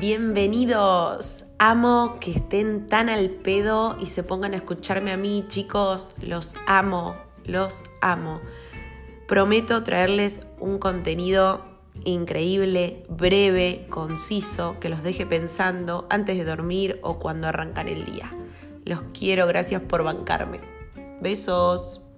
Bienvenidos. Amo que estén tan al pedo y se pongan a escucharme a mí, chicos. Los amo, los amo. Prometo traerles un contenido increíble, breve, conciso, que los deje pensando antes de dormir o cuando arrancan el día. Los quiero, gracias por bancarme. Besos.